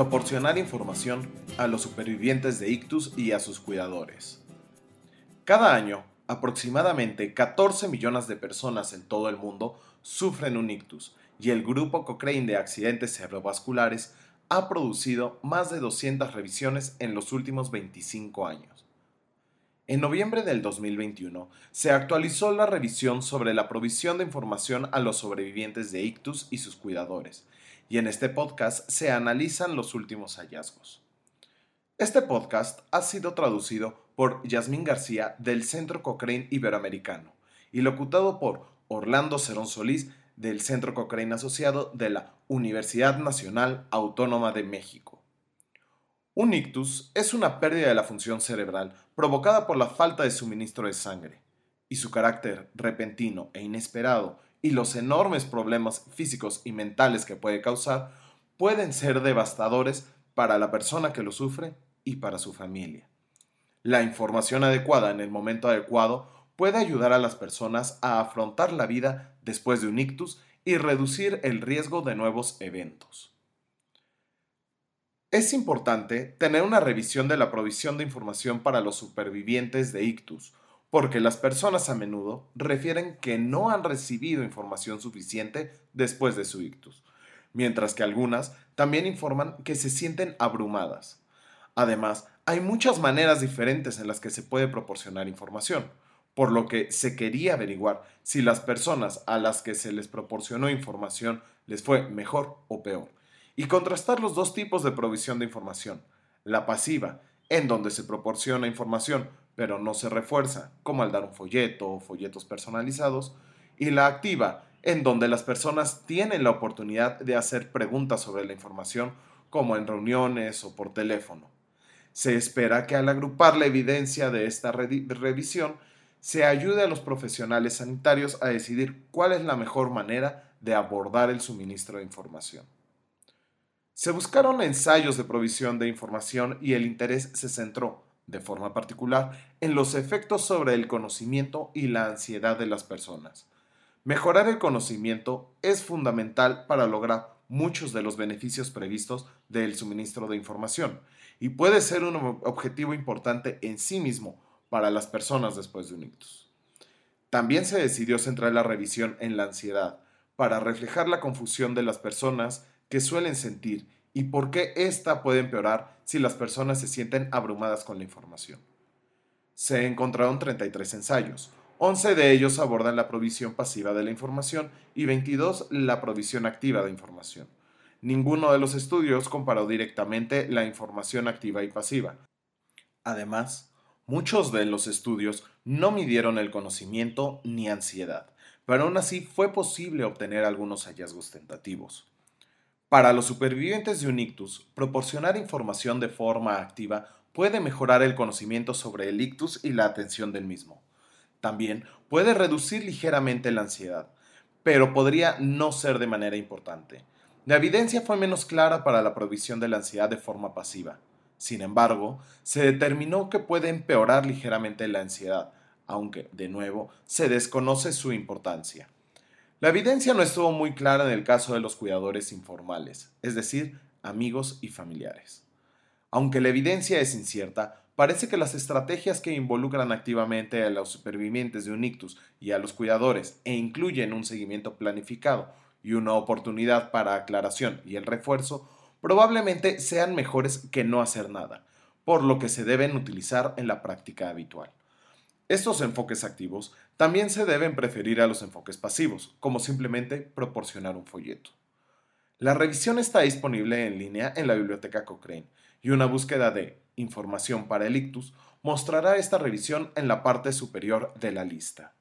proporcionar información a los supervivientes de ictus y a sus cuidadores. Cada año, aproximadamente 14 millones de personas en todo el mundo sufren un ictus y el grupo Cochrane de accidentes cerebrovasculares ha producido más de 200 revisiones en los últimos 25 años. En noviembre del 2021 se actualizó la revisión sobre la provisión de información a los sobrevivientes de ictus y sus cuidadores, y en este podcast se analizan los últimos hallazgos. Este podcast ha sido traducido por Yasmín García del Centro Cochrane Iberoamericano y locutado por Orlando Cerón Solís del Centro Cochrane Asociado de la Universidad Nacional Autónoma de México. Un ictus es una pérdida de la función cerebral provocada por la falta de suministro de sangre, y su carácter repentino e inesperado y los enormes problemas físicos y mentales que puede causar pueden ser devastadores para la persona que lo sufre y para su familia. La información adecuada en el momento adecuado puede ayudar a las personas a afrontar la vida después de un ictus y reducir el riesgo de nuevos eventos. Es importante tener una revisión de la provisión de información para los supervivientes de ictus, porque las personas a menudo refieren que no han recibido información suficiente después de su ictus, mientras que algunas también informan que se sienten abrumadas. Además, hay muchas maneras diferentes en las que se puede proporcionar información, por lo que se quería averiguar si las personas a las que se les proporcionó información les fue mejor o peor, y contrastar los dos tipos de provisión de información, la pasiva, en donde se proporciona información pero no se refuerza, como al dar un folleto o folletos personalizados, y la activa, en donde las personas tienen la oportunidad de hacer preguntas sobre la información, como en reuniones o por teléfono. Se espera que al agrupar la evidencia de esta revisión, se ayude a los profesionales sanitarios a decidir cuál es la mejor manera de abordar el suministro de información. Se buscaron ensayos de provisión de información y el interés se centró de forma particular, en los efectos sobre el conocimiento y la ansiedad de las personas. Mejorar el conocimiento es fundamental para lograr muchos de los beneficios previstos del suministro de información y puede ser un objetivo importante en sí mismo para las personas después de un ictus. También se decidió centrar la revisión en la ansiedad para reflejar la confusión de las personas que suelen sentir y por qué ésta puede empeorar si las personas se sienten abrumadas con la información. Se encontraron 33 ensayos, 11 de ellos abordan la provisión pasiva de la información y 22 la provisión activa de información. Ninguno de los estudios comparó directamente la información activa y pasiva. Además, muchos de los estudios no midieron el conocimiento ni ansiedad, pero aún así fue posible obtener algunos hallazgos tentativos. Para los supervivientes de un ictus, proporcionar información de forma activa puede mejorar el conocimiento sobre el ictus y la atención del mismo. También puede reducir ligeramente la ansiedad, pero podría no ser de manera importante. La evidencia fue menos clara para la provisión de la ansiedad de forma pasiva. Sin embargo, se determinó que puede empeorar ligeramente la ansiedad, aunque, de nuevo, se desconoce su importancia. La evidencia no estuvo muy clara en el caso de los cuidadores informales, es decir, amigos y familiares. Aunque la evidencia es incierta, parece que las estrategias que involucran activamente a los supervivientes de un ictus y a los cuidadores e incluyen un seguimiento planificado y una oportunidad para aclaración y el refuerzo probablemente sean mejores que no hacer nada, por lo que se deben utilizar en la práctica habitual. Estos enfoques activos también se deben preferir a los enfoques pasivos, como simplemente proporcionar un folleto. La revisión está disponible en línea en la biblioteca Cochrane y una búsqueda de información para el ictus mostrará esta revisión en la parte superior de la lista.